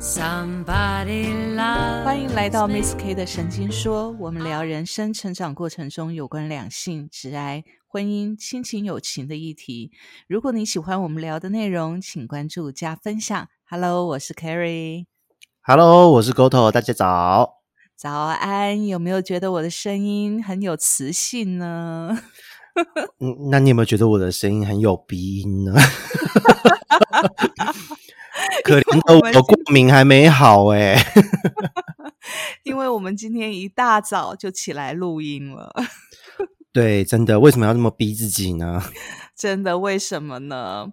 Somebody love 欢迎来到 Miss K 的神经说，我们聊人生成长过程中有关两性、直爱、婚姻、亲情、友情的议题。如果你喜欢我们聊的内容，请关注加分享。Hello，我是 Carrie。Hello，我是 Goto，大家早。早安，有没有觉得我的声音很有磁性呢？嗯，那你有没有觉得我的声音很有鼻音呢？可怜的我过敏还没好哎、因为我们今天一大早就起来录音了。对，真的，为什么要这么逼自己呢？真的，为什么呢？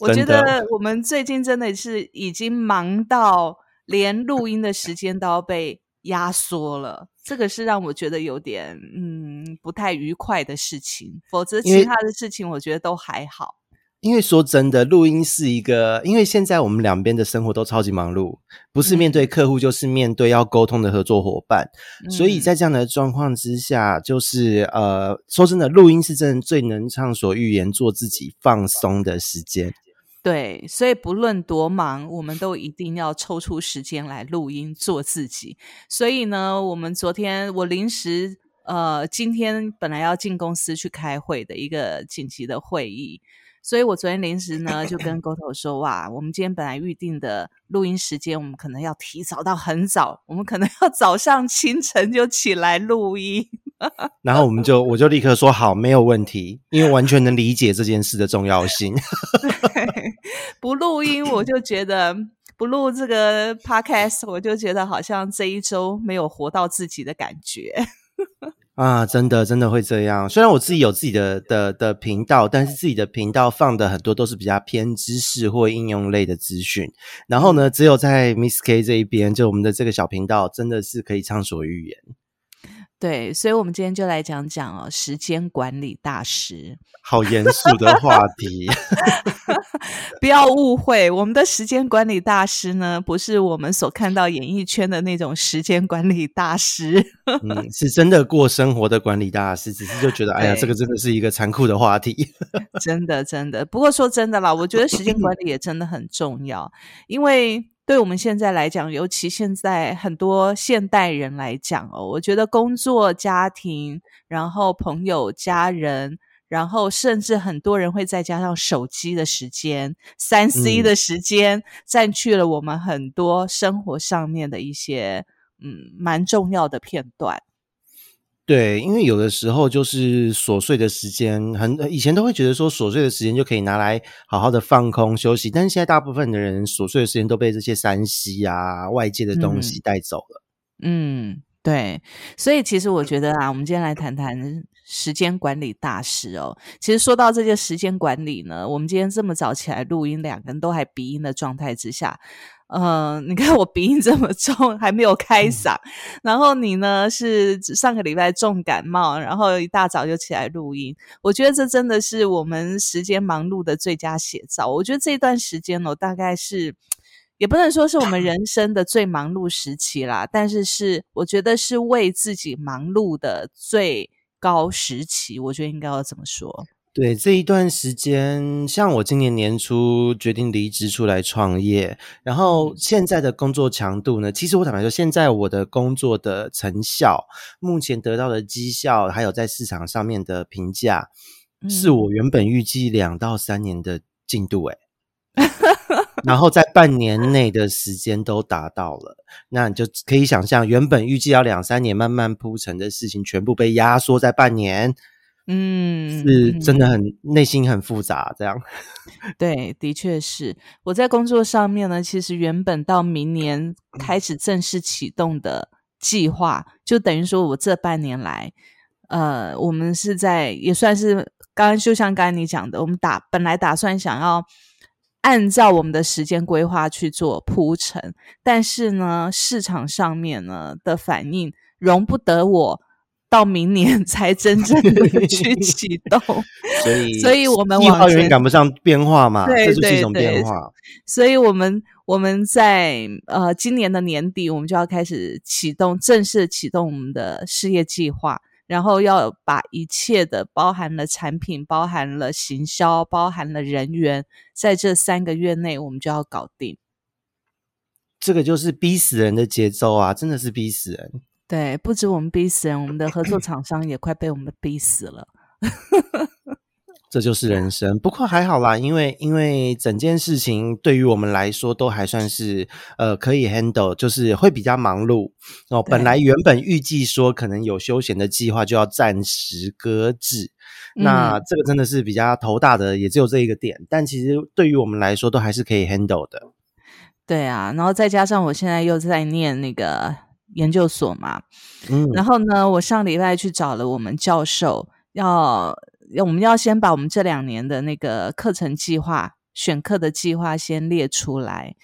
我觉得我们最近真的是已经忙到连录音的时间都要被压缩了，这个是让我觉得有点嗯不太愉快的事情。否则其他的事情我觉得都还好。因为说真的，录音是一个，因为现在我们两边的生活都超级忙碌，不是面对客户，就是面对要沟通的合作伙伴。所以嗯在这样的状况之下，就是呃，说真的，录音是真的最能畅所欲言、做自己、放松的时间。对，所以不论多忙，我们都一定要抽出时间来录音做自己。所以呢，我们昨天我临时呃，今天本来要进公司去开会的一个紧急的会议，所以我昨天临时呢就跟沟头说，哇，我们今天本来预定的录音时间，我们可能要提早到很早，我们可能要 早上清晨就起来录音。然后我们就我就立刻说好，没有问题，因为完全能理解这件事的重要性。不录音，我就觉得不录这个 podcast，我就觉得好像这一周没有活到自己的感觉。啊，真的真的会这样。虽然我自己有自己的的的频道，但是自己的频道放的很多都是比较偏知识或应用类的资讯。然后呢，只有在 Miss K 这一边，就我们的这个小频道，真的是可以畅所欲言。对，所以我们今天就来讲讲哦，时间管理大师。好严肃的话题，不要误会，我们的时间管理大师呢，不是我们所看到演艺圈的那种时间管理大师。嗯，是真的过生活的管理大师，只是就觉得，哎呀，对这个真的是一个残酷的话题。真的，真的。不过说真的啦，我觉得时间管理也真的很重要，因为对我们现在来讲，尤其现在很多现代人来讲哦，我觉得工作、家庭，然后朋友、家人。然后，甚至很多人会再加上手机的时间、三 C 嗯的时间，占据了我们很多生活上面的一些嗯蛮重要的片段。对，因为有的时候就是琐碎的时间，很以前都会觉得说琐碎的时间就可以拿来好好的放空休息，但是现在大部分的人琐碎的时间都被这些山西啊外界的东西带走了。嗯，对，所以其实我觉得啊，我们今天来谈谈时间管理大师哦。其实说到这些时间管理呢，我们今天这么早起来录音，两个人都还鼻音的状态之下，呃，你看我鼻音这么重，还没有开嗓，然后你呢是上个礼拜重感冒，然后一大早就起来录音，我觉得这真的是我们时间忙碌的最佳写照。我觉得这段时间哦，大概是。也不能说是我们 人生的最忙碌时期啦，但是是我觉得是为自己忙碌的最高时期，我觉得应该要怎么说。对这一段时间，像我今年年初决定离职出来创业，然后现在的工作强度呢，其实我坦白说，现在我的工作的成效，目前得到的绩效，还有在市场上面的评价，是嗯。我原本预计两到三年的进度、欸，然后在半年内的时间都达到了，那你就可以想象，原本预计要两三年慢慢铺成的事情，全部被压缩在半年，嗯，是嗯真的很内心很复杂。这样，对，的确是我在工作上面呢，其实原本到明年开始正式启动的计划，就等于说我这半年来，呃，我们是在也算是刚刚就像刚才你讲的，我们打本来打算想要按照我们的时间规划去做铺陈，但是呢，市场上面呢的反应容不得我到明年 才真正的 去启动。所以 所以我们计划往前永远赶不上变化嘛，对这就是一种变化。所以我们我们在呃今年的年底，我们就要开始启动正式启动我们的事业计划，然后要把一切的包含了产品、包含了行销、包含了人员，在这三个月内我们就要搞定。这个就是逼死人的节奏啊，真的是逼死人。对，不止我们逼死人，我们的合作厂商也快被我们逼死了。这就是人生，不过还好啦，因为因为整件事情对于我们来说都还算是呃可以 handle，就是会比较忙碌哦。本来原本预计说可能有休闲的计划就要暂时搁置，那这个真的是比较头大的，也只有这一个点。但其实对于我们来说都还是可以 handle 的。对啊，然后再加上我现在又在念那个研究所嘛，嗯，然后呢，我上礼拜去找了我们教授要。我们要先把我们这两年的那个课程计划、选课的计划先列出来。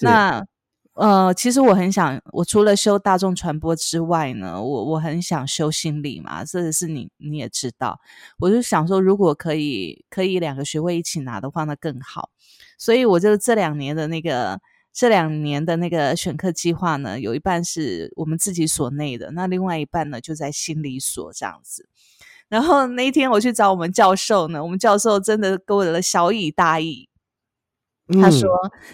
那呃，其实我很想，我除了修大众传播之外呢，我我很想修心理嘛，这个是你你也知道。我就想说，如果可以可以两个学位一起拿的话，那更好。所以我就这两年的那个这两年的那个选课计划呢，有一半是我们自己所内的，那另外一半呢就在心理所这样子。然后那一天我去找我们教授呢，我们教授真的给我了小以大义。他说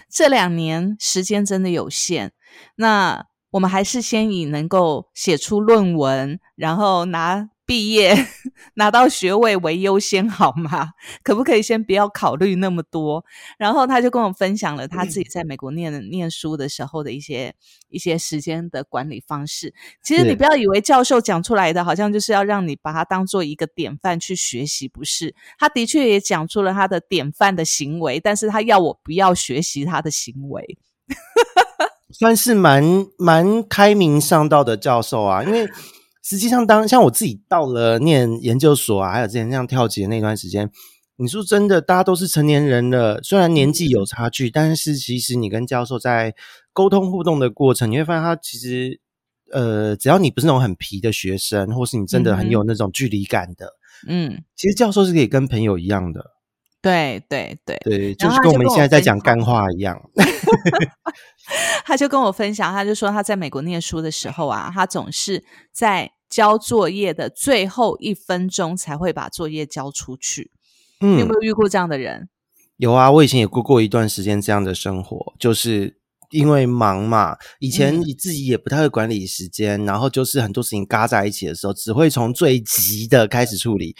这两年时间真的有限，那我们还是先以能够写出论文，然后拿。毕业 拿到学位为优先，好吗？可不可以先不要考虑那么多？然后他就跟我分享了他自己在美国念念书的时候的一些一些时间的管理方式。其实你不要以为教授讲出来的好像就是要让你把它当做一个典范去学习，不是？他的确也讲出了他的典范的行为，但是他要我不要学习他的行为，算是蛮蛮开明上道的教授啊，因为。实际上，当像我自己到了念研究所啊，还有之前那样跳级的那段时间，你说真的，大家都是成年人了，虽然年纪有差距，但是其实你跟教授在沟通互动的过程，你会发现他其实，呃，只要你不是那种很皮的学生，或是你真的很有那种距离感的，嗯，其实教授是可以跟朋友一样的。对对对对，就是跟我们现在在讲干话一样。他就跟我分享，他就说他在美国念书的时候啊，他总是在交作业的最后一分钟才会把作业交出去。嗯，有没有遇过这样的人？有啊，我以前也过过一段时间这样的生活，就是因为忙嘛，以前你自己也不太会管理时间，然后就是很多事情嘎在一起的时候，只会从最急的开始处理。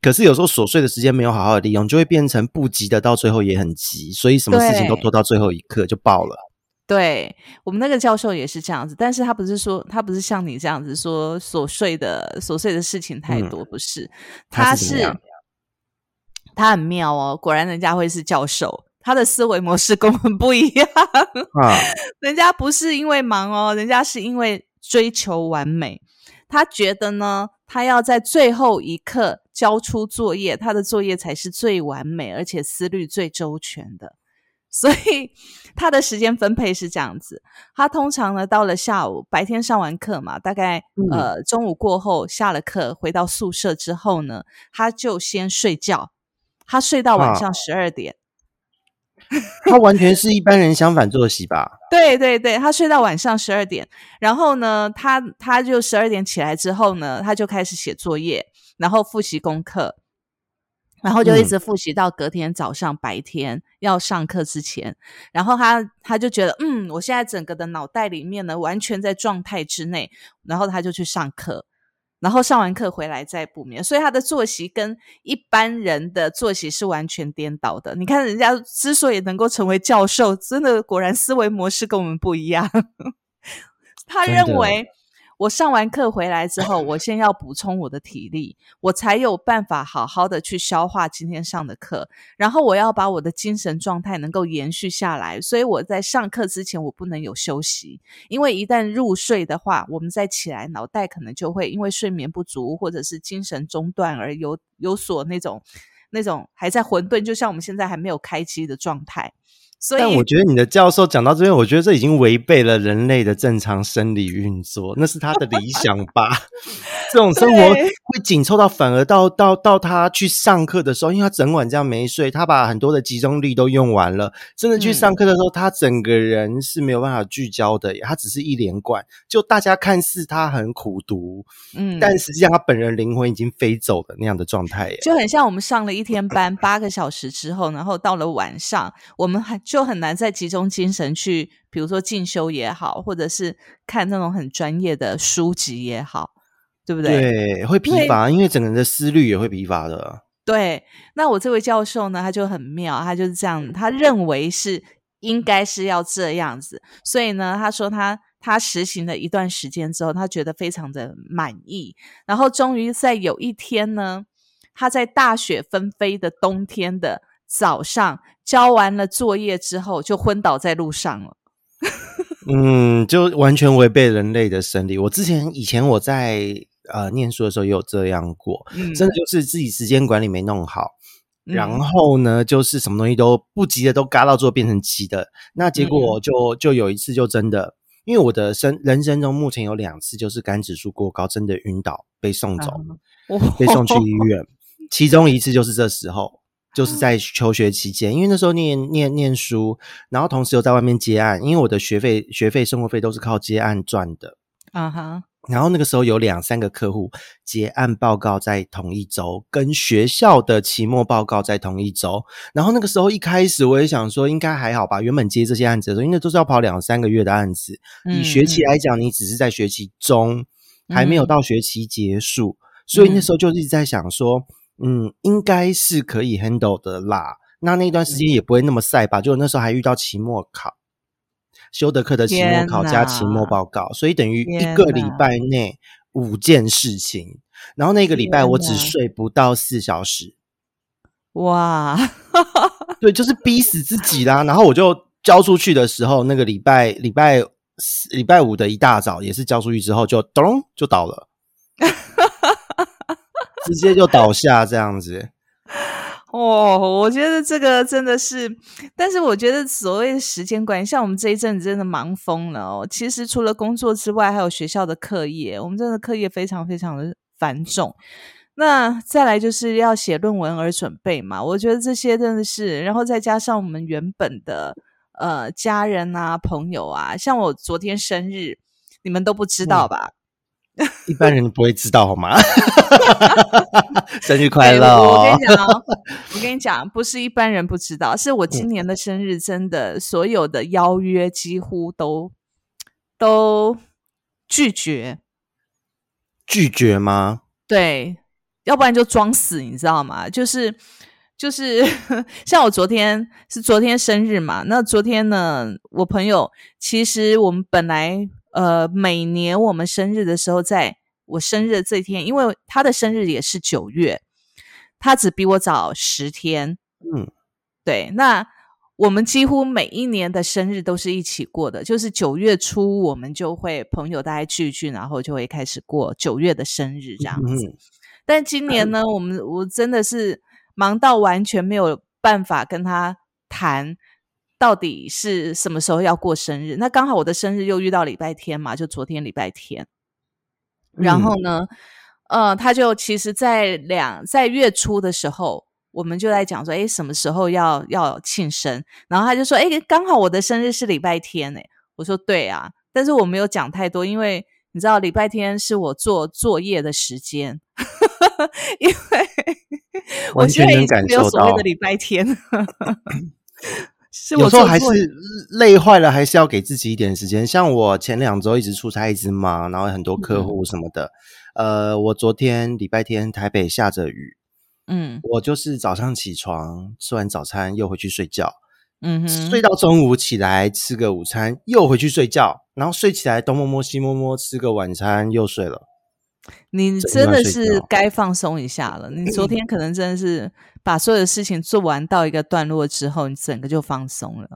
可是有时候琐碎的时间没有好好的利用，就会变成不急的，到最后也很急，所以什么事情都拖到最后一刻就爆了。对我们那个教授也是这样子，但是他不是说他不是像你这样子说琐碎的琐碎的事情太多，不是，他是他很妙哦，果然人家会是教授，他的思维模式跟我们不一样啊，人家不是因为忙哦，人家是因为追求完美，他觉得呢。他要在最后一刻交出作业，他的作业才是最完美，而且思虑最周全的。所以 他的时间分配是这样子：他通常呢，到了下午，白天上完课嘛，大概呃中午过后下了课，回到宿舍之后呢，他就先睡觉，他睡到晚上十二点。他完全是一般人相反作息吧？对对对，他睡到晚上十二点，然后呢，他他就十二点起来之后呢，他就开始写作业，然后复习功课，然后就一直复习到隔天早上白天要上课之前，然后他他就觉得，嗯，我现在整个的脑袋里面呢，完全在状态之内，然后他就去上课。然后上完课回来再补眠，所以他的作息跟一般人的作息是完全颠倒的。你看人家之所以能够成为教授，真的果然思维模式跟我们不一样。他认为。我上完课回来之后，我先要补充我的体力，我才有办法好好的去消化今天上的课。然后我要把我的精神状态能够延续下来，所以我在上课之前我不能有休息，因为一旦入睡的话，我们再起来，脑袋可能就会因为睡眠不足或者是精神中断而有有所那种那种还在混沌，就像我们现在还没有开机的状态。但我觉得你的教授讲到这边，我觉得这已经违背了人类的正常生理运作，那是他的理想吧？这种生活会紧凑到反而到到到他去上课的时候，因为他整晚这样没睡，他把很多的集中力都用完了。真的去嗯上课的时候，他整个人是没有办法聚焦的，他只是一连贯。就大家看似他很苦读，嗯，但实际上他本人灵魂已经飞走了那样的状态耶。就很像我们上了一天班八个小时之后，然后到了晚上，我们还就很难再集中精神去，比如说进修也好，或者是看那种很专业的书籍也好，对不对？对，会疲乏，因为整个人的思虑也会疲乏的。对，那我这位教授呢，他就很妙，他就是这样，他认为是应该是要这样子，所以呢，他说他他实行了一段时间之后，他觉得非常的满意，然后终于在有一天呢，他在大雪纷飞的冬天的早上交完了作业之后，就昏倒在路上了。嗯，就完全违背人类的生理。我之前以前我在呃念书的时候也有这样过，嗯真的就是自己时间管理没弄好，嗯然后呢，就是什么东西都不急的都嘎到最后变成急的。那结嗯果就就有一次就真的，因为我的生人生中目前有两次就是肝指数过高，真的晕倒被送走，我被送去医 院。其中一次就是这时候，就是在求学期间，因为那时候念念念书，然后同时又在外面接案，因为我的学费、学费、生活费都是靠接案赚的。啊哈，然后那个时候有两三个客户结案报告在同一周，跟学校的期末报告在同一周。然后那个时候一开始我也想说应该还好吧，原本接这些案子的时候，因为都是要跑两三个月的案子，以学期嗯来讲，你只是在学期中，还没有嗯到学期结束，所以那时候就一直在想说，嗯，应该是可以 handle 的啦。那那段时间也不会那么晒吧？就那时候还遇到期末考，修德克的期末考加期末哪报告，所以等于一天个礼拜内五件事情。然后那个礼拜我只睡不到四小时，哇，对，就是逼死自己啦。然后我就交出去的时候，那个礼拜礼拜礼拜五的一大早，也是交出去之后就咚就倒了，直接就倒下这样子。哦，我觉得这个真的是，但是我觉得所谓的时间管理，像我们这一阵子真的忙疯了哦。其实除了工作之外，还有学校的课业，我们真的课业非常非常的繁重。那再来就是要写论文而准备嘛，我觉得这些真的是，然后再加上我们原本的呃家人啊、朋友啊，像我昨天生日，你们都不知道吧？一般人不会知道好吗？生日快对乐哦我我跟你！讲哦，我跟你讲，不是一般人不知道，是我今年的生日，真的所有的邀约几乎都都拒绝，拒绝吗？对，要不然就装死，你知道吗？就是就是 像我昨天是昨天生日嘛，那昨天呢，我朋友其实我们本来呃每年我们生日的时候，在我生日的这天，因为他的生日也是九月，他只比我早十天，嗯，对，那我们几乎每一年的生日都是一起过的，就是九月初我们就会朋友大家聚一聚，然后就会开始过九月的生日这样子。嗯但今年呢，我们我真的是忙到完全没有办法跟他谈到底是什么时候要过生日。那刚好我的生日又遇到礼拜天嘛，就昨天礼拜天。然后呢，呃，他就其实，在两在月初的时候，我们就在讲说，哎，什么时候要要庆生？然后他就说，哎，刚好我的生日是礼拜天，哎，我说对啊，但是我没有讲太多，因为你知道礼拜天是我做作业的时间，因为我完全能现在已经感受到没有所谓的礼拜天，是我有时候还是累坏了，还是要给自己一点时间。像我前两周一直出差，一直忙，然后很多客户什么的。呃，我昨天礼拜天台北下着雨，嗯我就是早上起床吃完早餐又回去睡觉，嗯哼，睡到中午起来吃个午餐又回去睡觉，然后睡起来东摸摸西摸摸吃个晚餐又睡了。你真的是该放松一下了。你昨天可能真的是把所有的事情做完到一个段落之后，你整个就放松了。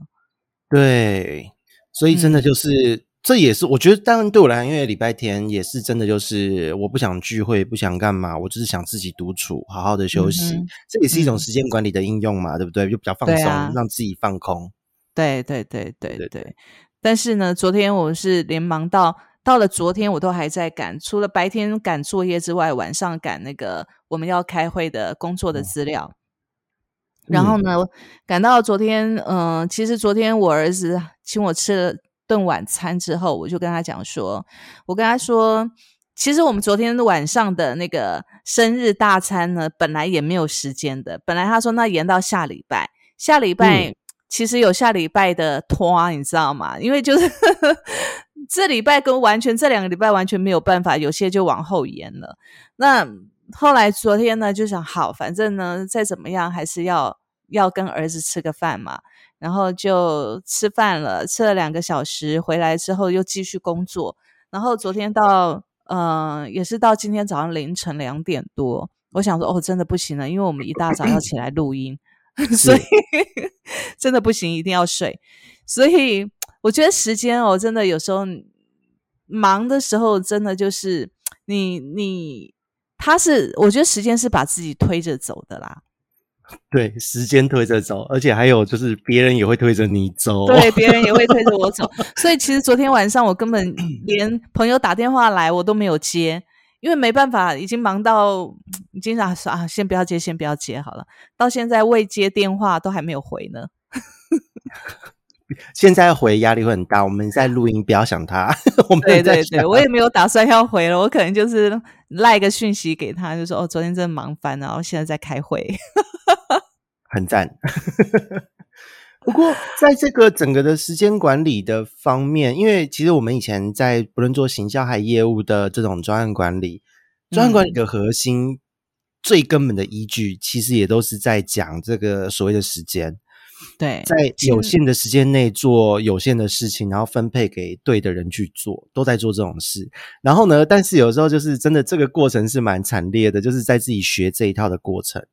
对，所以真的嗯就是、这也是我觉得，当然对我来讲，因为礼拜天也是真的就是我不想聚会，不想干嘛，我就是想自己独处，好好的休息。嗯这也是一种嗯时间管理的应用嘛，对不对？就比较放松，啊让自己放空。对对对对对对。但是呢，昨天我是连忙到到了昨天我都还在赶，除了白天赶作业之外，晚上赶那个我们要开会的工作的资料。然后呢，赶到昨天，嗯，其实昨天我儿子请我吃了顿晚餐之后，我就跟他讲说，我跟他说，其实我们昨天晚上的那个生日大餐呢，本来也没有时间的，本来他说那延到下礼拜，下礼拜其实有下礼拜的拖，你知道吗？因为就是 这礼拜跟完全这两个礼拜完全没有办法，有些就往后延了。那后来昨天呢，就想好，反正呢，再怎么样还是要要跟儿子吃个饭嘛。然后就吃饭了，吃了两个小时，回来之后又继续工作。然后昨天到，嗯，也是到今天早上凌晨两点多，我想说，哦，真的不行了，因为我们一大早要起来录音，所以 真的不行，一定要睡。所以我觉得时间哦，真的有时候忙的时候，真的就是你你。他是，我觉得时间是把自己推着走的啦。对，时间推着走，而且还有就是别人也会推着你走。对，别人也会推着我走。所以其实昨天晚上我根本 连朋友打电话来我都没有接，因为没办法，已经忙到已经常说啊，先不要接，先不要接好了。到现在未接电话都还没有回呢。现在回压力会很大，我们在 录音，不要想他。我们对对对，我也没有打算要回了，我可能就是赖个讯息给他，就说哦，昨天真的忙翻了，然后现在在开会，很赞。不过在这个整个的时间管理的方面，因为其实我们以前在不论做行销还业务的这种专案管理，专案管理的核心最根本的依据，其实也都是在讲这个所谓的时间。对，在有限的时间内做有限的事情，然后分配给对的人去做，都在做这种事。然后呢，但是有时候就是真的，这个过程是蛮惨烈的，就是在自己学这一套的过程。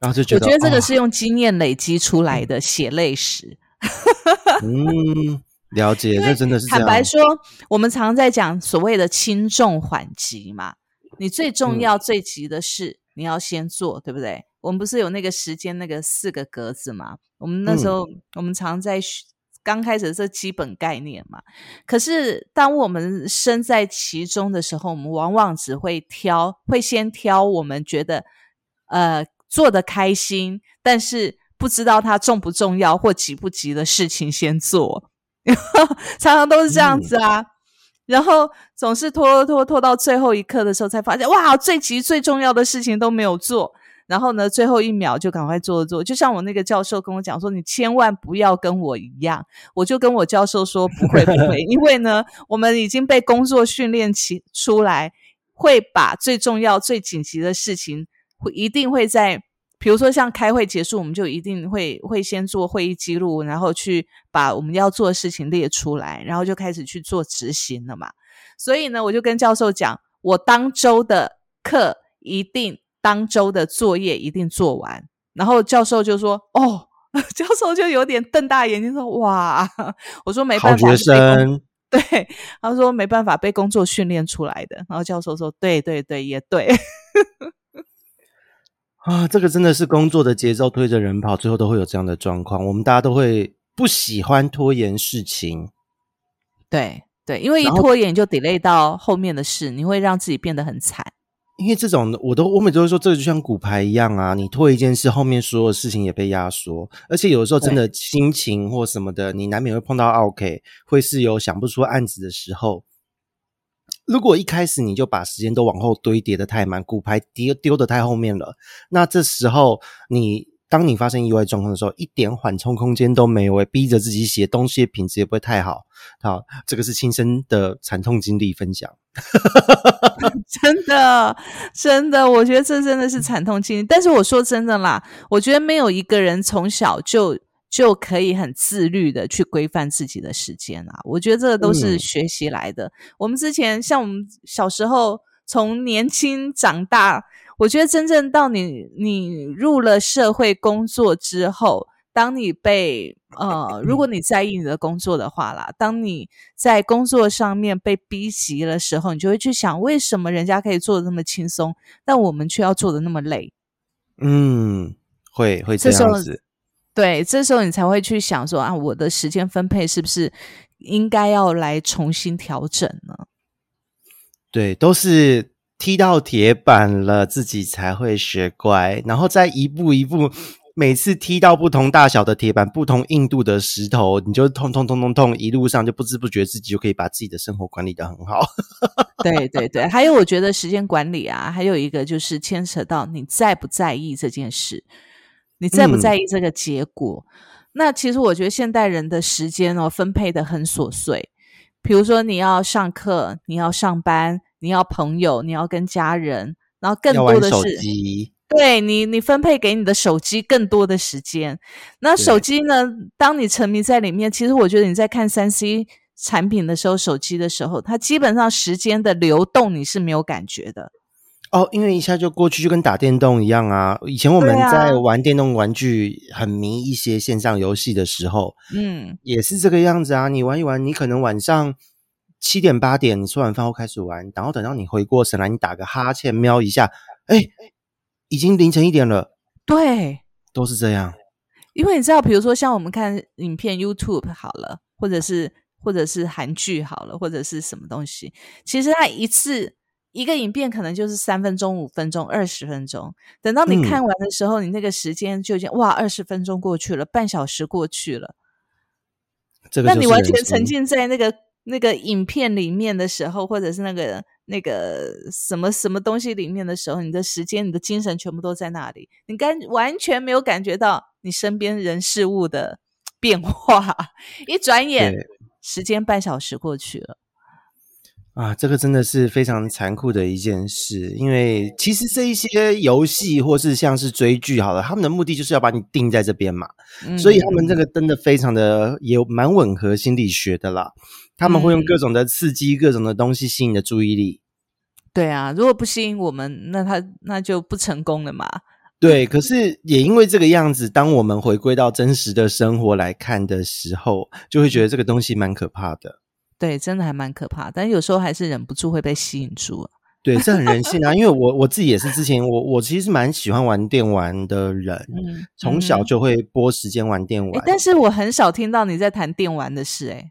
然后就觉得，我觉得这个是用经验累积出来的血泪史。嗯，了解，这真的是坦白说，我们常在讲所谓的轻重缓急嘛。你最重要、最急的事，你要先做，对不对？我们不是有那个时间那个四个格子嘛？我们那时候我们常在刚开始这基本概念嘛。可是当我们身在其中的时候，我们往往只会挑，会先挑我们觉得呃做的开心，但是不知道它重不重要或急不急的事情先做，常常都是这样子啊。然后总是拖拖拖到最后一刻的时候，才发现哇，最急最重要的事情都没有做。然后呢，最后一秒就赶快做做，就像我那个教授跟我讲说：“你千万不要跟我一样。”我就跟我教授说：“不会不会，因为呢，我们已经被工作训练起出来，会把最重要、最紧急的事情，会一定会在，比如说像开会结束，我们就一定会会先做会议记录，然后去把我们要做的事情列出来，然后就开始去做执行了嘛。所以呢，我就跟教授讲，我当周的课一定。”当周的作业一定做完，然后教授就说：“哦，教授就有点瞪大眼睛说：‘哇！’ 我说没办法，学生对，他说没办法被工作训练出来的。然后教授说：‘对对对，也对。’啊，这个真的是工作的节奏推着人跑，最后都会有这样的状况。我们大家都会不喜欢拖延事情，对对，因为一拖延就 delay 到后面的事，你会让自己变得很惨。”因为这种，我都我每次都说，这个就像骨牌一样啊，你拖一件事，后面所有事情也被压缩，而且有的时候真的心情或什么的，你难免会碰到 OK，会是有想不出案子的时候。如果一开始你就把时间都往后堆叠的太满，骨牌丢丢的太后面了，那这时候你。当你发生意外状况的时候，一点缓冲空间都没有，逼着自己写东西，品质也不会太好。好，这个是亲身的惨痛经历分享。真的，真的，我觉得这真的是惨痛经历。但是我说真的啦，我觉得没有一个人从小就就可以很自律的去规范自己的时间啊。我觉得这个都是学习来的。我们之前像我们小时候，从年轻长大。我觉得真正到你你入了社会工作之后，当你被呃，如果你在意你的工作的话啦，当你在工作上面被逼急的时候，你就会去想，为什么人家可以做的那么轻松，但我们却要做的那么累？嗯，会会这样子。对，这时候你才会去想说啊，我的时间分配是不是应该要来重新调整呢？对，都是踢到铁板了，自己才会学乖，然后再一步一步。每次踢到不同大小的铁板、不同硬度的石头，你就痛痛痛痛痛，一路上就不知不觉自己就可以把自己的生活管理的很好。对对对，还有我觉得时间管理啊，还有一个就是牵扯到你在不在意这件事，你在不在意这个结果。那其实我觉得现代人的时间哦分配的很琐碎，比如说你要上课，你要上班，你要朋友，你要跟家人，然后更多的是。对你，你分配给你的手机更多的时间。那手机呢？当你沉迷在里面，其实我觉得你在看三 C 产品的时候，手机的时候，它基本上时间的流动你是没有感觉的。哦，因为一下就过去，就跟打电动一样啊。以前我们在玩电动玩具，很迷一些线上游戏的时候，嗯，也是这个样子啊。你玩一玩，你可能晚上七点八点，你吃完饭后开始玩，然后等到你回过神来，你打个哈欠，瞄一下，哎。已经凌晨一点了，对，都是这样。因为你知道，比如说像我们看影片，YouTube 好了，或者是或者是韩剧好了，或者是什么东西，其实它一次一个影片可能就是三分钟、五分钟、二十分钟。等到你看完的时候，你那个时间就已经哇，二十分钟过去了，半小时过去了。这个，那你完全沉浸在那个那个影片里面的时候，或者是那个。那个什么什么东西里面的时候，你的时间、你的精神全部都在那里，你感完全没有感觉到你身边人事物的 变化。一转眼，时间半小时过去了。啊，这个真的是非常残酷的一件事，因为其实这一些游戏或是像是追剧，好了，他们的目的就是要把你定在这边嘛，所以他们这个真的非常的也蛮吻合心理学的啦。他们会用各种的刺激、各种的东西吸引你的注意力。对啊，如果不吸引我们，那他那就不成功了嘛。对，可是也因为这个样子，当我们回归到真实的生活来看的时候，就会觉得这个东西蛮可怕的。对，真的还蛮可怕，但有时候还是忍不住会被吸引住。对，这很人性啊。因为我我自己也是之前我我其实蛮喜欢玩电玩的人，从小就会拨时间玩电玩。但是我很少听到你在谈电玩的事，哎。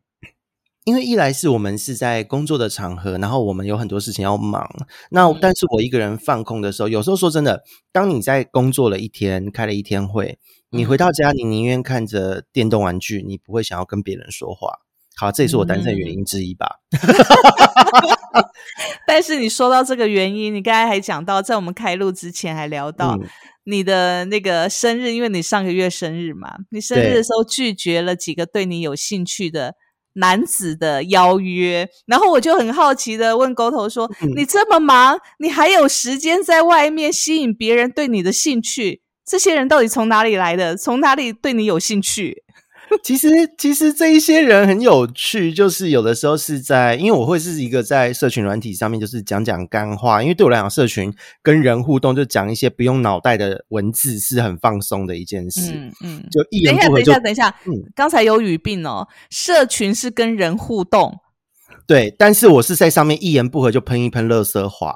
因为一来是我们是在工作的场合，然后我们有很多事情要忙。那但是我一个人放空的时候，有时候说真的，当你在工作了一天，开了一天会，你回到家，你宁愿看着电动玩具，你不会想要跟别人说话。好，这也是我单身原因之一吧。但是你说到这个原因，你刚才还讲到，在我们开录之前还聊到你的那个生日，因为你上个月生日嘛，你生日的时候拒绝了几个对你有兴趣的。男子的邀约，然后我就很好奇的问沟头说：“你这么忙，你还有时间在外面吸引别人对你的兴趣？这些人到底从哪里来的？从哪里对你有兴趣？” 其实，其实这一些人很有趣，就是有的时候是在，因为我会是一个在社群软体上面，就是讲讲干话。因为对我来讲，社群跟人互动，就讲一些不用脑袋的文字，是很放松的一件事。嗯嗯，就一言不合就等一下，等一下，等一下。嗯，刚才有语病哦。社群是跟人互动，对，但是我是在上面一言不合就喷一喷乐色话。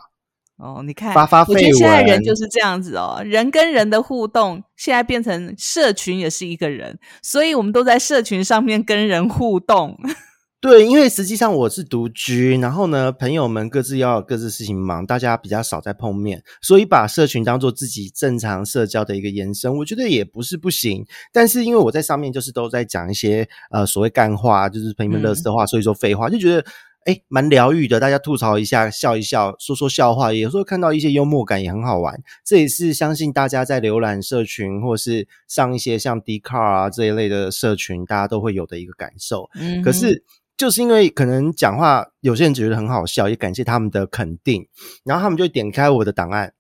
哦，你看，发发我觉得现在人就是这样子哦，人跟人的互动，现在变成社群也是一个人，所以我们都在社群上面跟人互动。对，因为实际上我是独居，然后呢，朋友们各自要各自事情忙，大家比较少在碰面，所以把社群当做自己正常社交的一个延伸，我觉得也不是不行。但是因为我在上面就是都在讲一些呃所谓干话，就是朋友们乐色话，所以说废话，就觉得。哎，蛮疗愈的，大家吐槽一下，笑一笑，说说笑话，有时候看到一些幽默感也很好玩。这也是相信大家在浏览社群或是上一些像 d c a r 啊这一类的社群，大家都会有的一个感受。嗯，可是就是因为可能讲话，有些人觉得很好笑，也感谢他们的肯定，然后他们就点开我的档案。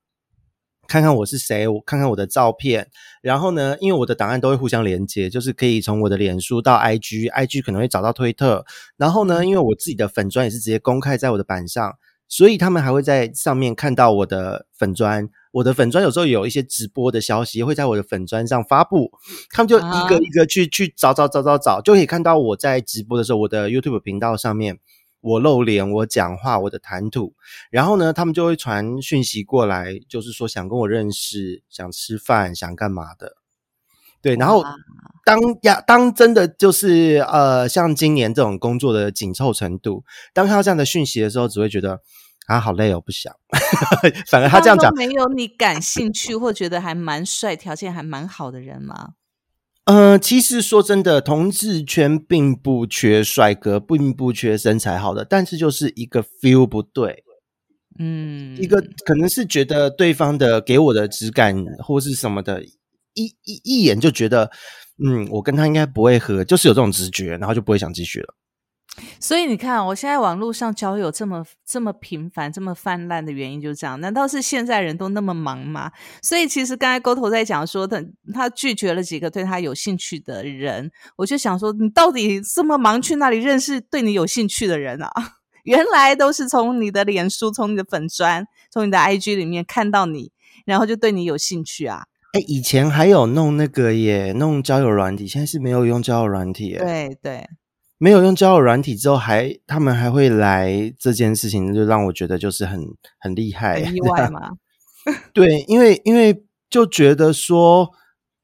看看我是谁，我看看我的照片，然后呢，因为我的档案都会互相连接，就是可以从我的脸书到 IG，IG 可能会找到推特，然后呢，因为我自己的粉砖也是直接公开在我的板上，所以他们还会在上面看到我的粉砖。我的粉砖有时候有一些直播的消息会在我的粉砖上发布，他们就一个一个去去找找找找找，就可以看到我在直播的时候，我的 YouTube 频道上面。我露脸，我讲话，我的谈吐，然后呢，他们就会传讯息过来，就是说想跟我认识，想吃饭，想干嘛的。对，然后当呀，当真的就是呃，像今年这种工作的紧凑程度，当看到这样的讯息的时候，只会觉得啊，好累哦，不想。反而他这样讲，没有你感兴趣 或觉得还蛮帅、条件还蛮好的人吗？呃，其实说真的，同志圈并不缺帅哥，并不缺身材好的，但是就是一个 feel 不对。嗯，一个可能是觉得对方的给我的质感或是什么的，一一一眼就觉得，嗯，我跟他应该不会合，就是有这种直觉，然后就不会想继续了。所以你看，我现在网络上交友这么这么频繁、这么泛滥的原因就是这样。难道是现在人都那么忙吗？所以其实刚才沟头在讲说，他他拒绝了几个对他有兴趣的人，我就想说，你到底这么忙，去那里认识对你有兴趣的人啊？原来都是从你的脸书、从你的粉砖、从你的 IG 里面看到你，然后就对你有兴趣啊？哎，以前还有弄那个耶，弄交友软体，现在是没有用交友软体。对对。没有用交友软体之后，还他们还会来这件事情，就让我觉得就是很很厉害，意外吗？对，因为因为就觉得说，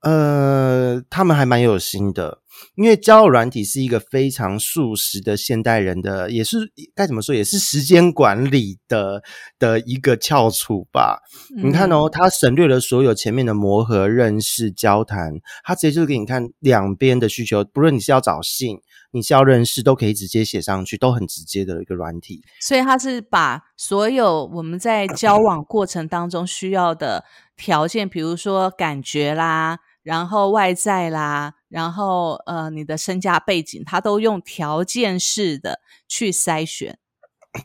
呃，他们还蛮有心的。因为交友软体是一个非常速食的现代人的，也是该怎么说，也是时间管理的的一个翘楚吧。你看哦，他省略了所有前面的磨合、认识、交谈，他直接就是给你看两边的需求，不论你是要找性。你是要认识，都可以直接写上去，都很直接的一个软体。所以它是把所有我们在交往过程当中需要的条件，比如说感觉啦，然后外在啦，然后呃你的身家背景，它都用条件式的去筛选，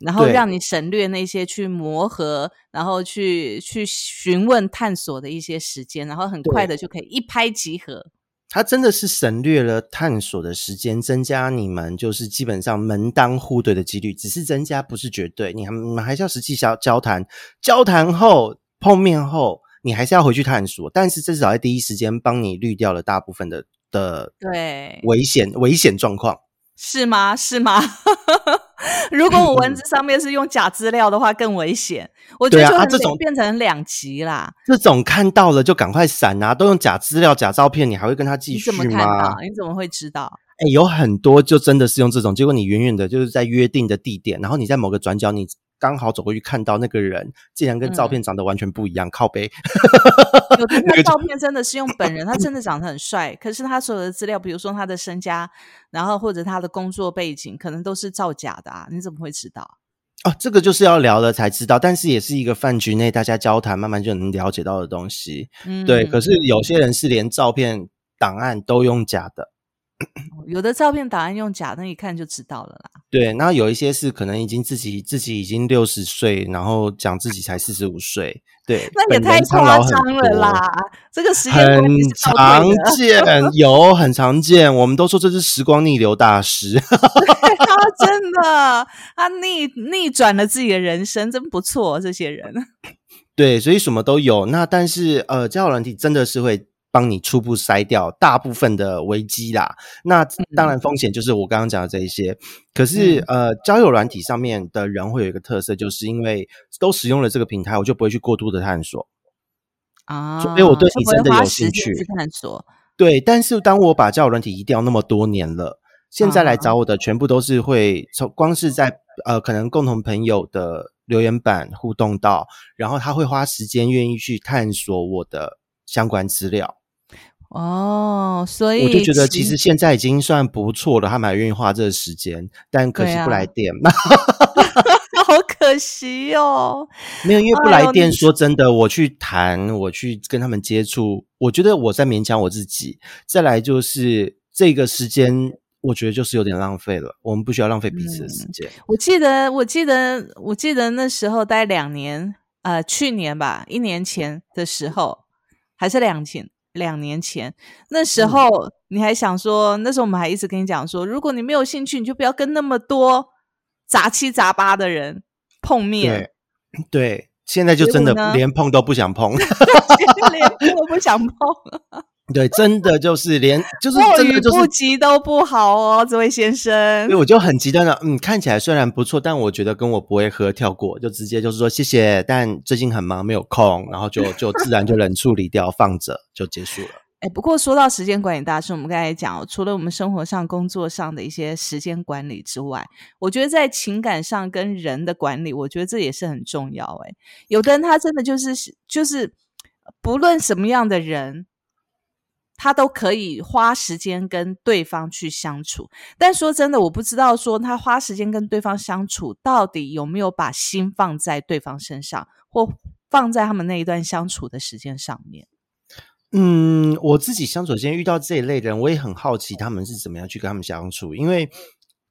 然后让你省略那些去磨合，然后去去询问探索的一些时间，然后很快的就可以一拍即合。它真的是省略了探索的时间，增加你们就是基本上门当户对的几率，只是增加，不是绝对。你还你们还是要实际交交谈，交谈后碰面后，你还是要回去探索。但是至少在第一时间帮你滤掉了大部分的的对危险危险状况。是吗？是吗？如果我文字上面是用假资料的话，更危险。我觉得啊，这种变成两极啦。这种看到了就赶快闪啊！都用假资料、假照片，你还会跟他继续吗？你怎么看到？你怎么会知道？哎，有很多就真的是用这种，结果你远远的就是在约定的地点，然后你在某个转角，你刚好走过去看到那个人，竟然跟照片长得完全不一样，靠背。有 的那照片真的是用本人，他真的长得很帅，可是他所有的资料，比如说他的身家，然后或者他的工作背景，可能都是造假的啊！你怎么会知道？哦，这个就是要聊了才知道，但是也是一个饭局内大家交谈，慢慢就能了解到的东西。嗯，对。可是有些人是连照片档案都用假的。有的照片档案用假，那一看就知道了啦。对，那有一些是可能已经自己自己已经六十岁，然后讲自己才四十五岁。对，那也太夸张了啦！这个时间很常见，有很常见。我们都说这是时光逆流大师。他真的，他逆逆转了自己的人生，真不错。这些人，对，所以什么都有。那但是呃，交友软体真的是会。帮你初步筛掉大部分的危机啦，那当然风险就是我刚刚讲的这一些。可是呃，交友软体上面的人会有一个特色，就是因为都使用了这个平台，我就不会去过度的探索啊，所以我对你真的有兴趣去探索。对，但是当我把交友软体移掉那么多年了，现在来找我的全部都是会从光是在呃可能共同朋友的留言板互动到，然后他会花时间愿意去探索我的相关资料。哦，所以我就觉得其实现在已经算不错了，他们还愿意花这个时间，但可惜不来电，好可惜哦。没有，因为不来电，说真的，我去谈，我去跟他们接触，我觉得我在勉强我自己。再来就是这个时间，我觉得就是有点浪费了。我们不需要浪费彼此的时间。我记得，我记得，我记得那时候待两年，呃，去年吧，一年前的时候，还是两年。两年前，那时候你还想说，那时候我们还一直跟你讲说，如果你没有兴趣，你就不要跟那么多杂七杂八的人碰面。对，现在就真的连碰都不想碰，连碰都不想碰。对，真的就是连就是过于不急都不好哦，这位先生。所以我就很极端的，嗯，看起来虽然不错，但我觉得跟我不会合，跳过，就直接就是说谢谢，但最近很忙，没有空，然后就就自然就冷处理掉，放着就结束了。哎，不过说到时间管理大师，我们刚才讲，除了我们生活上、工作上的一些时间管理之外，我觉得在情感上跟人的管理，我觉得这也是很重要。哎，有的人他真的就是就是不论什么样的人，他都可以花时间跟对方去相处。但说真的，我不知道说他花时间跟对方相处，到底有没有把心放在对方身上，或放在他们那一段相处的时间上面。嗯，我自己相处间遇到这一类人，我也很好奇他们是怎么样去跟他们相处。因为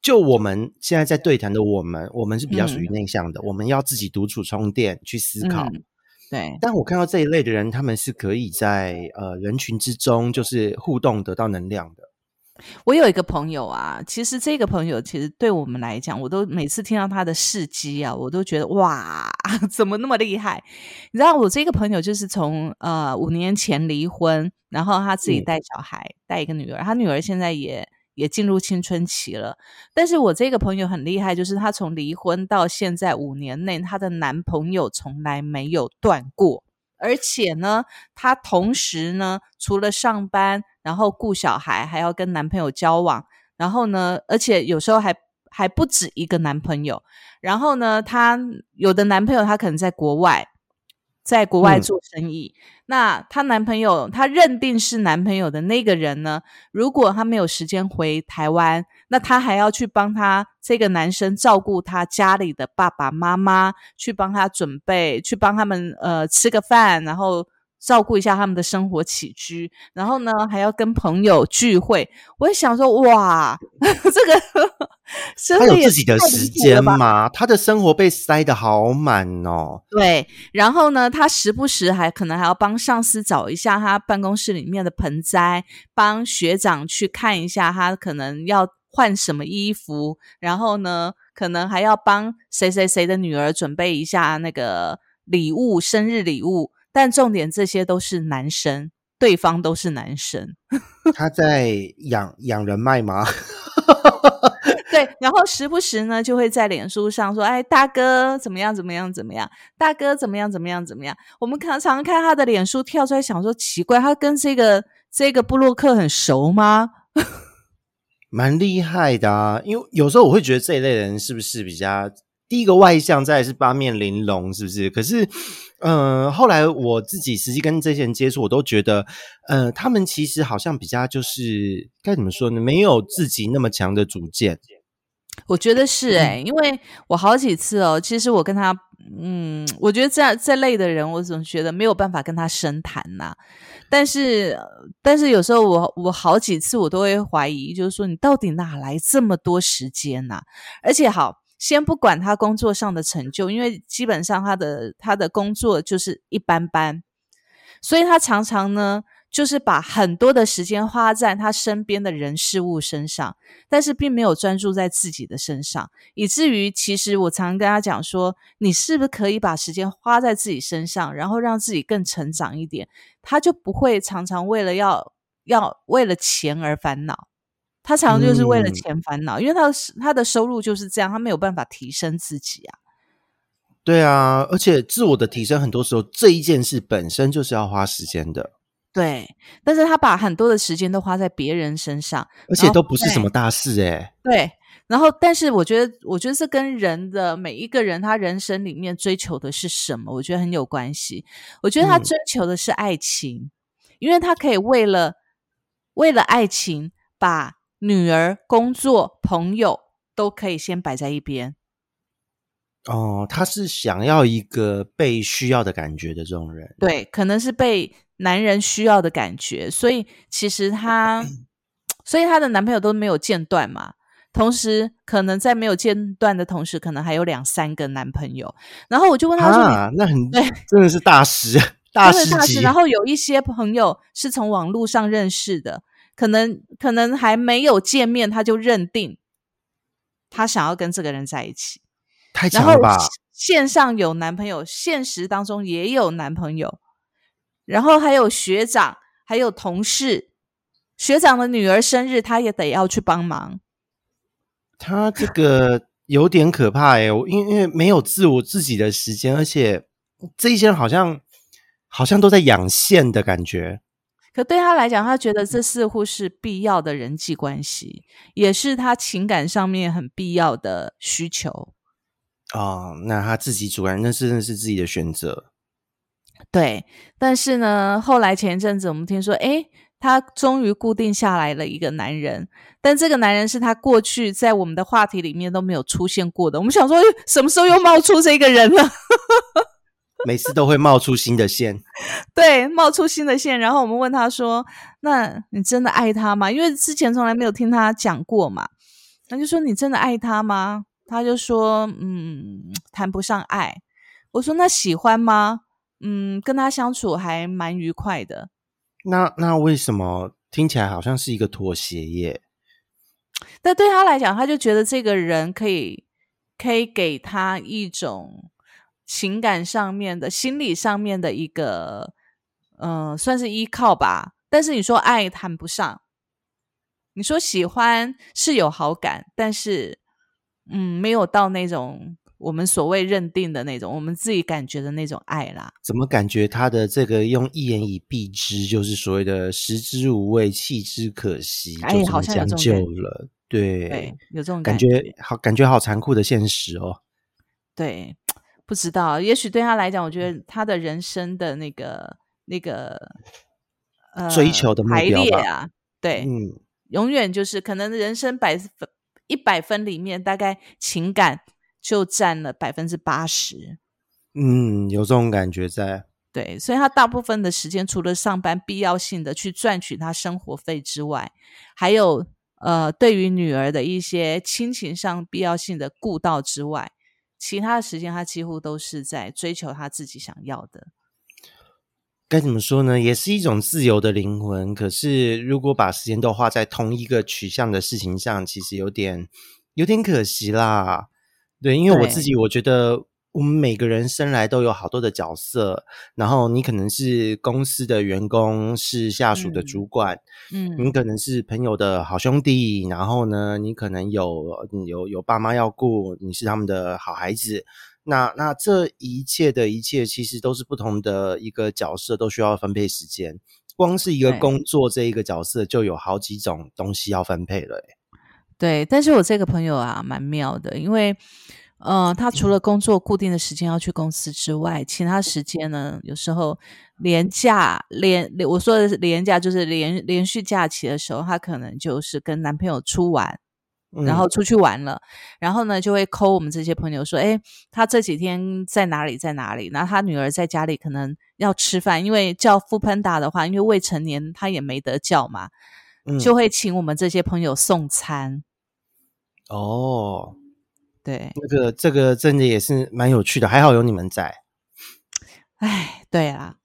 就我们现在在对谈的我们，我们是比较属于内向的，我们要自己独处充电去思考。对，但我看到这一类的人，他们是可以在呃人群之中就是互动得到能量的。我有一个朋友啊，其实这个朋友其实对我们来讲，我都每次听到他的事迹啊，我都觉得哇，怎么那么厉害？你知道，我这个朋友就是从呃五年前离婚，然后他自己带小孩，带一个女儿，他女儿现在也也进入青春期了。但是我这个朋友很厉害，就是她从离婚到现在五年内，她的男朋友从来没有断过，而且呢，她同时呢，除了上班。然后顾小孩，还要跟男朋友交往，然后呢，而且有时候还还不止一个男朋友。然后呢，她有的男朋友他可能在国外，在国外做生意。那她男朋友，她认定是男朋友的那个人呢，如果她没有时间回台湾，那她还要去帮她这个男生照顾他家里的爸爸妈妈，去帮他准备，去帮他们呃吃个饭，然后。照顾一下他们的生活起居，然后呢，还要跟朋友聚会。我也想说，哇，这个 他有自己的时间吗？他的生活被塞得好满哦。对，然后呢，他时不时还可能还要帮上司找一下他办公室里面的盆栽，帮学长去看一下他可能要换什么衣服，然后呢，可能还要帮谁谁谁的女儿准备一下那个礼物，生日礼物。但重点，这些都是男生，对方都是男生。他在养养人脉吗？对，然后时不时呢，就会在脸书上说：“哎，大哥怎么样？怎么样？怎么样？大哥怎么样？怎么样？怎么样？”我们常常看他的脸书跳出来，想说奇怪，他跟这个这个布洛克很熟吗？蛮厉害的啊，因为有时候我会觉得这一类人是不是比较第一个外向，再是八面玲珑，是不是？可是。嗯，后来我自己实际跟这些人接触，我都觉得，呃，他们其实好像比较就是该怎么说呢？没有自己那么强的主见。我觉得是哎，因为我好几次哦，其实我跟他，嗯，我觉得这样这类的人，我总觉得没有办法跟他深谈呐。但是，但是有时候我我好几次我都会怀疑，就是说你到底哪来这么多时间呐？而且好。先不管他工作上的成就，因为基本上他的他的工作就是一般般，所以他常常呢就是把很多的时间花在他身边的人事物身上，但是并没有专注在自己的身上，以至于其实我常跟他讲说，你是不是可以把时间花在自己身上，然后让自己更成长一点，他就不会常常为了要要为了钱而烦恼。他常常就是为了钱烦恼，因为他的他的收入就是这样，他没有办法提升自己啊。对啊，而且自我的提升，很多时候这一件事本身就是要花时间的。对，但是他把很多的时间都花在别人身上，而且都不是什么大事哎。对，然后但是我觉得，我觉得这跟人的每一个人他人生里面追求的是什么，我觉得很有关系。我觉得他追求的是爱情，因为他可以为了为了爱情把。女儿、工作、朋友都可以先摆在一边。哦，他是想要一个被需要的感觉的这种人。对，可能是被男人需要的感觉，所以其实他，所以她的男朋友都没有间断嘛。同时，可能在没有间断的同时，可能还有两三个男朋友。然后我就问他说：“啊那很 对，真的是大师，大师级。”然后有一些朋友是从网络上认识的。可能可能还没有见面，他就认定他想要跟这个人在一起，太强了吧？线上有男朋友，现实当中也有男朋友，然后还有学长，还有同事，学长的女儿生日，他也得要去帮忙。他这个有点可怕哎，因为因为没有自我自己的时间，而且这一些人好像好像都在养线的感觉。可对他来讲，他觉得这似乎是必要的人际关系，也是他情感上面很必要的需求。哦，那他自己主然，那是那是自己的选择。对，但是呢，后来前一阵子我们听说，哎，他终于固定下来了一个男人，但这个男人是他过去在我们的话题里面都没有出现过的。我们想说，什么时候又冒出这个人了？每次都会冒出新的线，对，冒出新的线。然后我们问他说：“那你真的爱他吗？因为之前从来没有听他讲过嘛。”他就说：“你真的爱他吗？”他就说：“嗯，谈不上爱。”我说：“那喜欢吗？”嗯，跟他相处还蛮愉快的。那那为什么听起来好像是一个妥协耶？但对他来讲，他就觉得这个人可以可以给他一种。情感上面的、心理上面的一个，嗯，算是依靠吧。但是你说爱谈不上，你说喜欢是有好感，但是，嗯，没有到那种我们所谓认定的那种，我们自己感觉的那种爱啦。怎么感觉他的这个用一言以蔽之，就是所谓的食之无味，弃之可惜，哎，好像将就了。对，有这种感觉，好感觉好残酷的现实哦。对。不知道，也许对他来讲，我觉得他的人生的那个那个呃追求的排列啊，对，嗯，永远就是可能人生百分一百分里面，大概情感就占了百分之八十。嗯，有这种感觉在。对，所以他大部分的时间，除了上班必要性的去赚取他生活费之外，还有呃，对于女儿的一些亲情上必要性的顾到之外。其他的时间，他几乎都是在追求他自己想要的。该怎么说呢？也是一种自由的灵魂。可是，如果把时间都花在同一个取向的事情上，其实有点有点可惜啦。对，因为我自己，我觉得。我们每个人生来都有好多的角色，然后你可能是公司的员工，是下属的主管，嗯，你可能是朋友的好兄弟，然后呢，你可能有有有爸妈要顾，你是他们的好孩子。那那这一切的一切，其实都是不同的一个角色，都需要分配时间。光是一个工作这一个角色，就有好几种东西要分配了。对，但是我这个朋友啊，蛮妙的，因为。嗯，他除了工作固定的时间要去公司之外，其他时间呢，有时候连假连我说的是连假就是连连续假期的时候，他可能就是跟男朋友出玩，然后出去玩了，然后呢就会扣我们这些朋友说，哎，他这几天在哪里在哪里？然后他女儿在家里可能要吃饭，因为叫富喷达的话，因为未成年他也没得叫嘛，就会请我们这些朋友送餐。哦。对，那个这个真的也是蛮有趣的，还好有你们在。哎，对啊，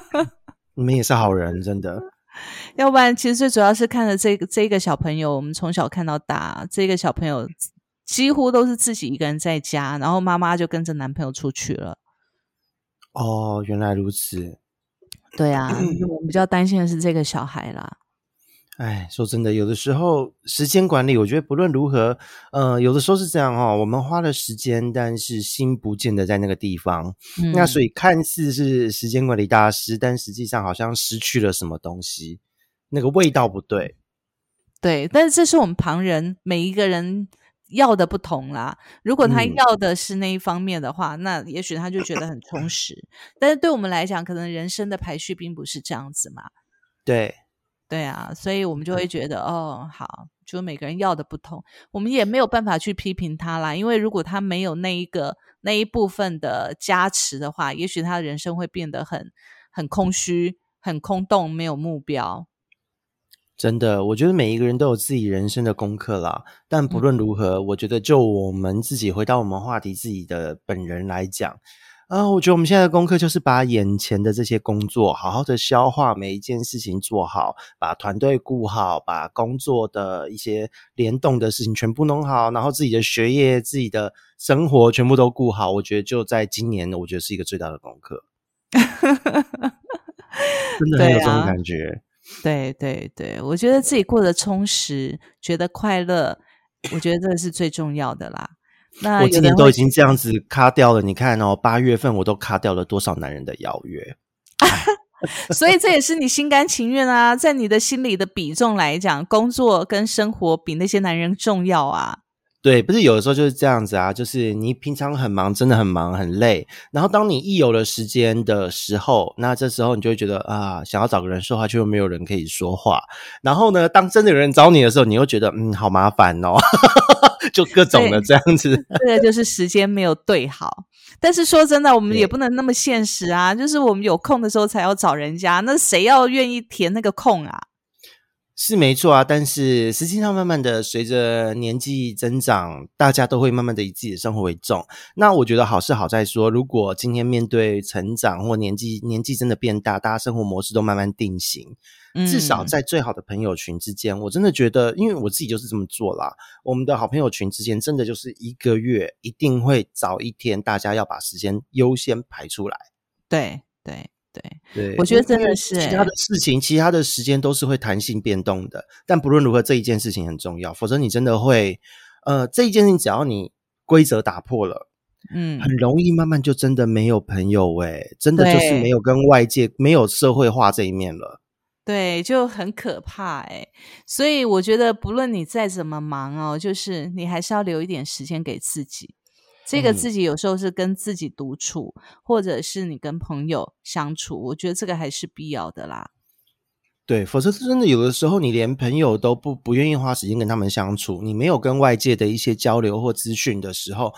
你们也是好人，真的。要不然，其实最主要是看着这个这个小朋友，我们从小看到大，这个小朋友几乎都是自己一个人在家，然后妈妈就跟着男朋友出去了。哦，原来如此。对啊，我们比较担心的是这个小孩啦。哎，说真的，有的时候时间管理，我觉得不论如何，呃，有的时候是这样哦，我们花了时间，但是心不见得在那个地方。那所以看似是时间管理大师，但实际上好像失去了什么东西，那个味道不对。对，但是这是我们旁人每一个人要的不同啦。如果他要的是那一方面的话，那也许他就觉得很充实。但是对我们来讲，可能人生的排序并不是这样子嘛。对。对啊，所以我们就会觉得哦，好，就每个人要的不同，我们也没有办法去批评他啦。因为如果他没有那一个那一部分的加持的话，也许他的人生会变得很很空虚、很空洞，没有目标。真的，我觉得每一个人都有自己人生的功课啦。但不论如何，我觉得就我们自己回到我们话题自己的本人来讲。啊，我觉得我们现在的功课就是把眼前的这些工作好好的消化，每一件事情做好，把团队顾好，把工作的一些联动的事情全部弄好，然后自己的学业、自己的生活全部都顾好。我觉得就在今年，我觉得是一个最大的功课。真的很有这种感觉。对对对，我觉得自己过得充实，觉得快乐，我觉得这是最重要的啦。那我今年都已经这样子卡掉了，你看哦，八月份我都卡掉了多少男人的邀约？所以这也是你心甘情愿啊，在你的心里的比重来讲，工作跟生活比那些男人重要啊。对，不是有的时候就是这样子啊，就是你平常很忙，真的很忙很累，然后当你一有了时间的时候，那这时候你就会觉得啊，想要找个人说话，却又没有人可以说话。然后呢，当真的有人找你的时候，你又觉得嗯，好麻烦哦，就各种的这样子。这个就是时间没有对好。但是说真的，我们也不能那么现实啊，就是我们有空的时候才要找人家，那谁要愿意填那个空啊？是没错啊，但是实际上，慢慢的随着年纪增长，大家都会慢慢的以自己的生活为重。那我觉得好是好在说，如果今天面对成长或年纪年纪真的变大，大家生活模式都慢慢定型，至少在最好的朋友群之间，我真的觉得，因为我自己就是这么做啦。我们的好朋友群之间，真的就是一个月一定会早一天，大家要把时间优先排出来。对对。对对，我觉得真的是其他的事情，其他的时间都是会弹性变动的。但不论如何，这一件事情很重要，否则你真的会，呃，这一件事情只要你规则打破了，嗯，很容易慢慢就真的没有朋友哎，真的就是没有跟外界没有社会化这一面了。对，就很可怕哎。所以我觉得，不论你再怎么忙哦，就是你还是要留一点时间给自己。这个自己有时候是跟自己独处，或者是你跟朋友相处，我觉得这个还是必要的啦。对，否则真的有的时候，你连朋友都不不愿意花时间跟他们相处，你没有跟外界的一些交流或资讯的时候，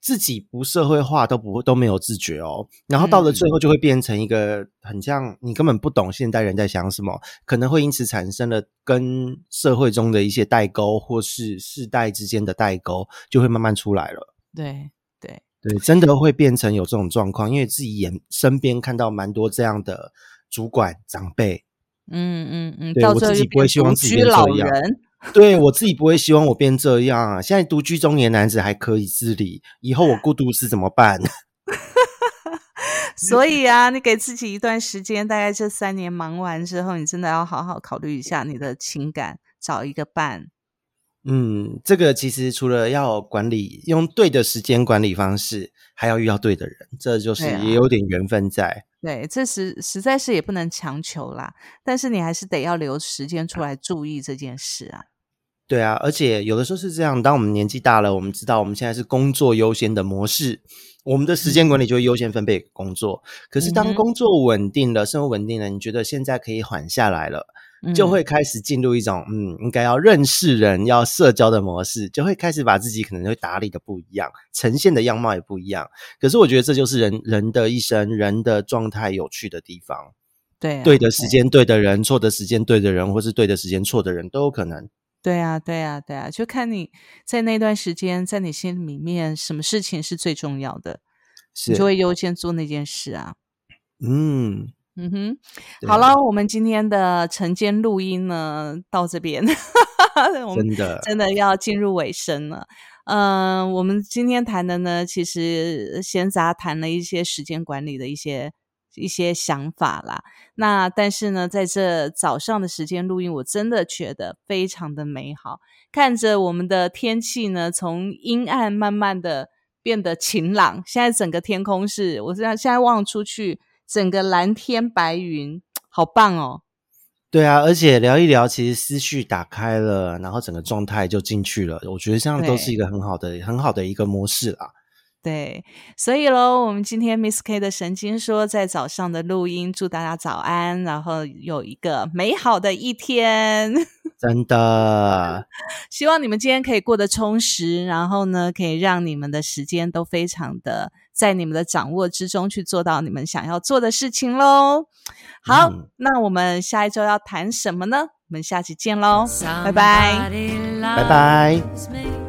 自己不社会化都不都没有自觉哦。然后到了最后，就会变成一个很像你根本不懂现代人在想什么，可能会因此产生了跟社会中的一些代沟，或是世代之间的代沟，就会慢慢出来了。对对对，真的会变成有这种状况，因为自己眼身边看到蛮多这样的主管长辈，嗯嗯嗯，对我自己不会希望自己变这样，对我自己不会希望我变这样啊！现在独居中年男子还可以自理，以后我孤独死怎么办？所以啊，你给自己一段时间，大概这三年忙完之后，你真的要好好考虑一下你的情感，找一个伴。嗯，这个其实除了要管理用对的时间管理方式，还要遇到对的人，这就是也有点缘分在。对，这实实在是也不能强求啦，但是你还是得要留时间出来注意这件事啊。对啊，而且有的时候是这样，当我们年纪大了，我们知道我们现在是工作优先的模式，我们的时间管理就会优先分配工作。可是当工作稳定了，生活稳定了，你觉得现在可以缓下来了？就会开始进入一种嗯，应该要认识人、要社交的模式，就会开始把自己可能会打理的不一样，呈现的样貌也不一样。可是我觉得这就是人人的一生、人的状态有趣的地方。对，对的时间对的人，错的时间对的人，或是对的时间错的人都有可能。对啊，对啊，对啊，就看你在那段时间，在你心里面什么事情是最重要的，是就会优先做那件事啊。嗯。嗯哼，好了，我们今天的晨间录音呢，到这边，真的真的要进入尾声了。嗯，我们今天谈的呢，其实闲杂谈了一些时间管理的一些一些想法啦。那但是呢，在这早上的时间录音，我真的觉得非常的美好，看着我们的天气呢，从阴暗慢慢的变得晴朗，现在整个天空是，我现在现在望出去。整个蓝天白云，好棒哦！对啊，而且聊一聊，其实思绪打开了，然后整个状态就进去了。我觉得这样都是一个很好的、很好的一个模式啦。对，所以喽，我们今天 Miss K 的神经说，在早上的录音，祝大家早安，然后有一个美好的一天。真的，希望你们今天可以过得充实，然后呢，可以让你们的时间都非常的在你们的掌握之中，去做到你们想要做的事情喽。好，那我们下一周要谈什么呢？我们下期见喽，拜拜，拜拜。